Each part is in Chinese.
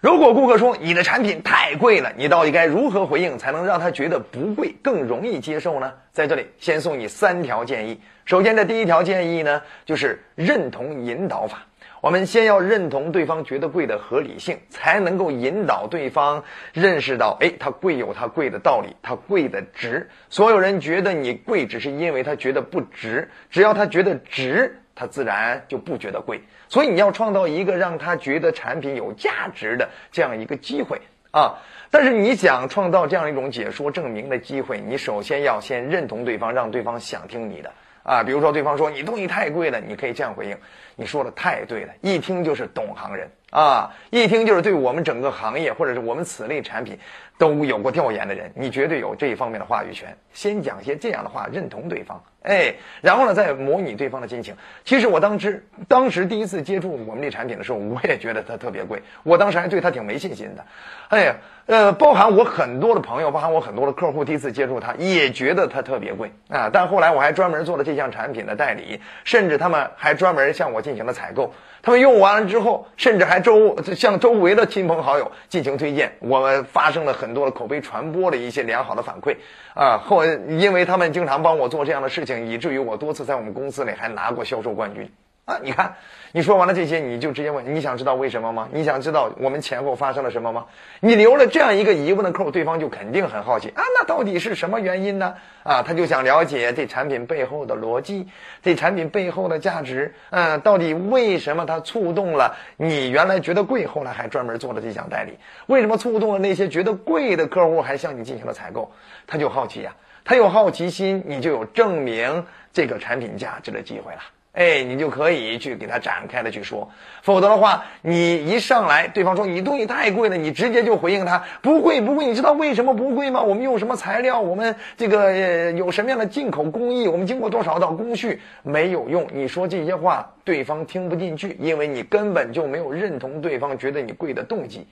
如果顾客说你的产品太贵了，你到底该如何回应才能让他觉得不贵更容易接受呢？在这里先送你三条建议。首先，的第一条建议呢，就是认同引导法。我们先要认同对方觉得贵的合理性，才能够引导对方认识到，哎，它贵有它贵的道理，它贵的值。所有人觉得你贵，只是因为他觉得不值。只要他觉得值，他自然就不觉得贵。所以你要创造一个让他觉得产品有价值的这样一个机会啊！但是你想创造这样一种解说证明的机会，你首先要先认同对方，让对方想听你的啊。比如说，对方说你东西太贵了，你可以这样回应：你说的太对了，一听就是懂行人啊，一听就是对我们整个行业或者是我们此类产品。都有过调研的人，你绝对有这一方面的话语权。先讲些这样的话，认同对方，哎，然后呢，再模拟对方的心情。其实我当时当时第一次接触我们这产品的时候，我也觉得它特别贵，我当时还对它挺没信心的。哎呀，呃，包含我很多的朋友，包含我很多的客户，第一次接触它也觉得它特别贵啊。但后来我还专门做了这项产品的代理，甚至他们还专门向我进行了采购。他们用完了之后，甚至还周向周围的亲朋好友进行推荐，我们发生了很多的口碑传播的一些良好的反馈啊。后因为他们经常帮我做这样的事情，以至于我多次在我们公司里还拿过销售冠军。啊，你看，你说完了这些，你就直接问，你想知道为什么吗？你想知道我们前后发生了什么吗？你留了这样一个疑问的扣，对方就肯定很好奇啊，那到底是什么原因呢？啊，他就想了解这产品背后的逻辑，这产品背后的价值，嗯，到底为什么它触动了你原来觉得贵，后来还专门做了这项代理？为什么触动了那些觉得贵的客户，还向你进行了采购？他就好奇呀，他有好奇心，你就有证明这个产品价值的机会了。哎，你就可以去给他展开的去说，否则的话，你一上来，对方说你东西太贵了，你直接就回应他不贵不贵，你知道为什么不贵吗？我们用什么材料？我们这个有什么样的进口工艺？我们经过多少道工序？没有用，你说这些话，对方听不进去，因为你根本就没有认同对方觉得你贵的动机。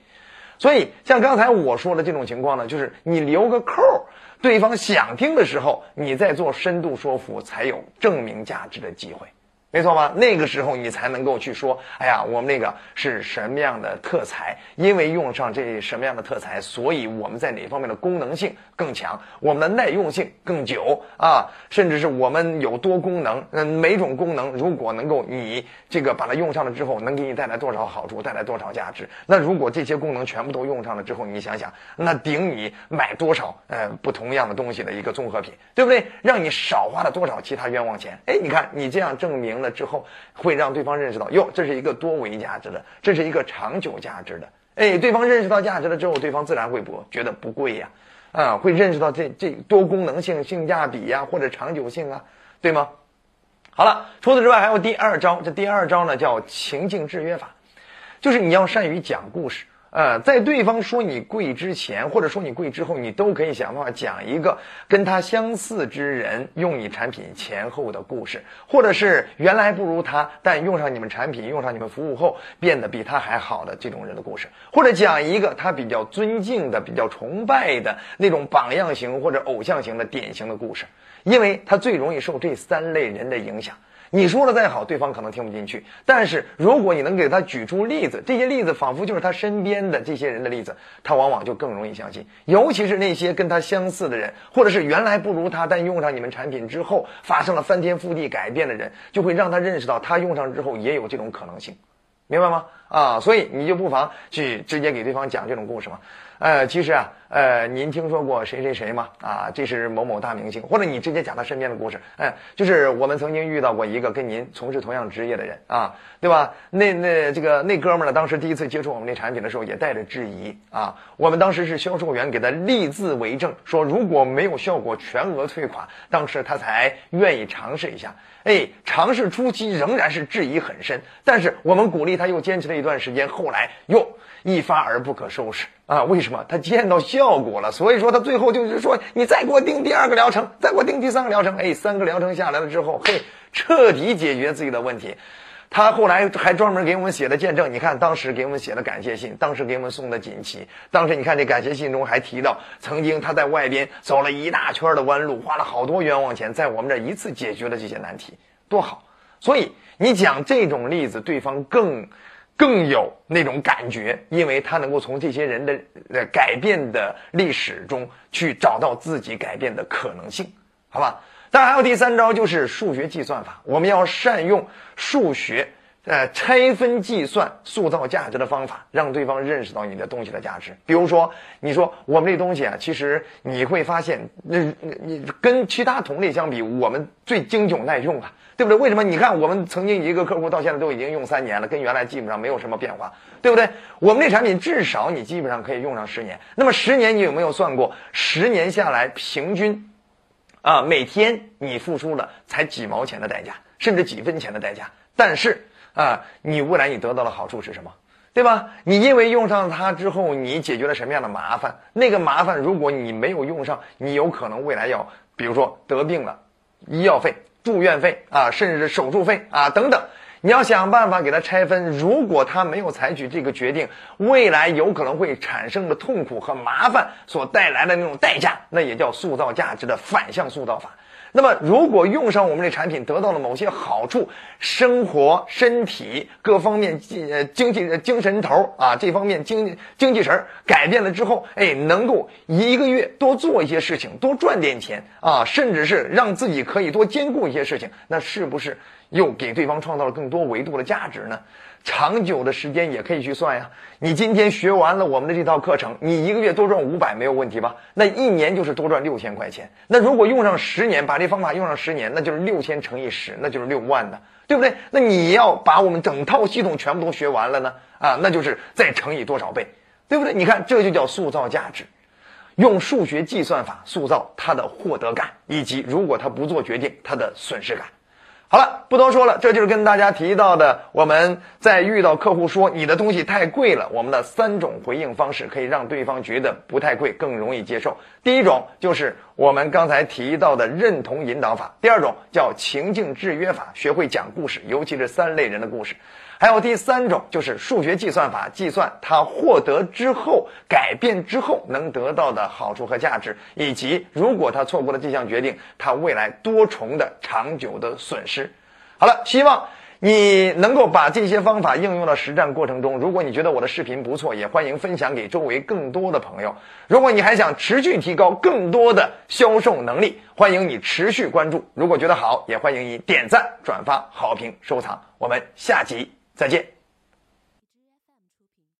所以，像刚才我说的这种情况呢，就是你留个扣，对方想听的时候，你再做深度说服，才有证明价值的机会。没错吧？那个时候你才能够去说，哎呀，我们那个是什么样的特材？因为用上这什么样的特材，所以我们在哪方面的功能性更强，我们的耐用性更久啊，甚至是我们有多功能。嗯，每种功能如果能够你这个把它用上了之后，能给你带来多少好处，带来多少价值？那如果这些功能全部都用上了之后，你想想，那顶你买多少呃不同样的东西的一个综合品，对不对？让你少花了多少其他冤枉钱？哎，你看你这样证明。之后会让对方认识到，哟，这是一个多维价值的，这是一个长久价值的。哎，对方认识到价值了之后，对方自然会不觉得不贵呀，啊，会认识到这这多功能性、性价比呀，或者长久性啊，对吗？好了，除此之外还有第二招，这第二招呢叫情境制约法，就是你要善于讲故事。呃，在对方说你贵之前，或者说你贵之后，你都可以想办法讲一个跟他相似之人用你产品前后的故事，或者是原来不如他，但用上你们产品、用上你们服务后变得比他还好的这种人的故事，或者讲一个他比较尊敬的、比较崇拜的那种榜样型或者偶像型的典型的故事，因为他最容易受这三类人的影响。你说的再好，对方可能听不进去。但是如果你能给他举出例子，这些例子仿佛就是他身边的这些人的例子，他往往就更容易相信。尤其是那些跟他相似的人，或者是原来不如他，但用上你们产品之后发生了翻天覆地改变的人，就会让他认识到他用上之后也有这种可能性，明白吗？啊，所以你就不妨去直接给对方讲这种故事嘛。呃，其实啊，呃，您听说过谁谁谁吗？啊，这是某某大明星，或者你直接讲他身边的故事。哎，就是我们曾经遇到过一个跟您从事同样职业的人啊，对吧？那那这个那哥们儿呢，当时第一次接触我们这产品的时候，也带着质疑啊。我们当时是销售员给他立字为证，说如果没有效果，全额退款。当时他才愿意尝试一下。哎，尝试初期仍然是质疑很深，但是我们鼓励他又坚持了一段时间，后来又一发而不可收拾。啊，为什么他见到效果了？所以说他最后就是说，你再给我定第二个疗程，再给我定第三个疗程。哎，三个疗程下来了之后，嘿，彻底解决自己的问题。他后来还专门给我们写了见证。你看，当时给我们写了感谢信，当时给我们送的锦旗。当时你看这感谢信中还提到，曾经他在外边走了一大圈的弯路，花了好多冤枉钱，在我们这一次解决了这些难题，多好。所以你讲这种例子，对方更。更有那种感觉，因为他能够从这些人的呃改变的历史中去找到自己改变的可能性，好吧？当然还有第三招，就是数学计算法，我们要善用数学。呃，拆分计算塑造价值的方法，让对方认识到你的东西的价值。比如说，你说我们这东西啊，其实你会发现，那你跟其他同类相比，我们最经久耐用啊，对不对？为什么？你看，我们曾经一个客户到现在都已经用三年了，跟原来基本上没有什么变化，对不对？我们这产品至少你基本上可以用上十年。那么十年你有没有算过？十年下来平均，啊，每天你付出了才几毛钱的代价，甚至几分钱的代价，但是。啊，你未来你得到的好处是什么？对吧？你因为用上它之后，你解决了什么样的麻烦？那个麻烦，如果你没有用上，你有可能未来要，比如说得病了，医药费、住院费啊，甚至是手术费啊等等，你要想办法给它拆分。如果他没有采取这个决定，未来有可能会产生的痛苦和麻烦所带来的那种代价，那也叫塑造价值的反向塑造法。那么，如果用上我们这产品，得到了某些好处，生活、身体各方面经呃经济精神头啊，这方面经经济神改变了之后，哎，能够一个月多做一些事情，多赚点钱啊，甚至是让自己可以多兼顾一些事情，那是不是又给对方创造了更多维度的价值呢？长久的时间也可以去算呀。你今天学完了我们的这套课程，你一个月多赚五百没有问题吧？那一年就是多赚六千块钱。那如果用上十年，把这方法用上十年，那就是六千乘以十，那就是六万的，对不对？那你要把我们整套系统全部都学完了呢？啊，那就是再乘以多少倍，对不对？你看，这就叫塑造价值，用数学计算法塑造他的获得感，以及如果他不做决定，他的损失感。好了，不多说了，这就是跟大家提到的，我们在遇到客户说你的东西太贵了，我们的三种回应方式可以让对方觉得不太贵，更容易接受。第一种就是我们刚才提到的认同引导法，第二种叫情境制约法，学会讲故事，尤其是三类人的故事。还有第三种就是数学计算法，计算他获得之后、改变之后能得到的好处和价值，以及如果他错过了这项决定，他未来多重的长久的损失。好了，希望你能够把这些方法应用到实战过程中。如果你觉得我的视频不错，也欢迎分享给周围更多的朋友。如果你还想持续提高更多的销售能力，欢迎你持续关注。如果觉得好，也欢迎你点赞、转发、好评、收藏。我们下集。再见。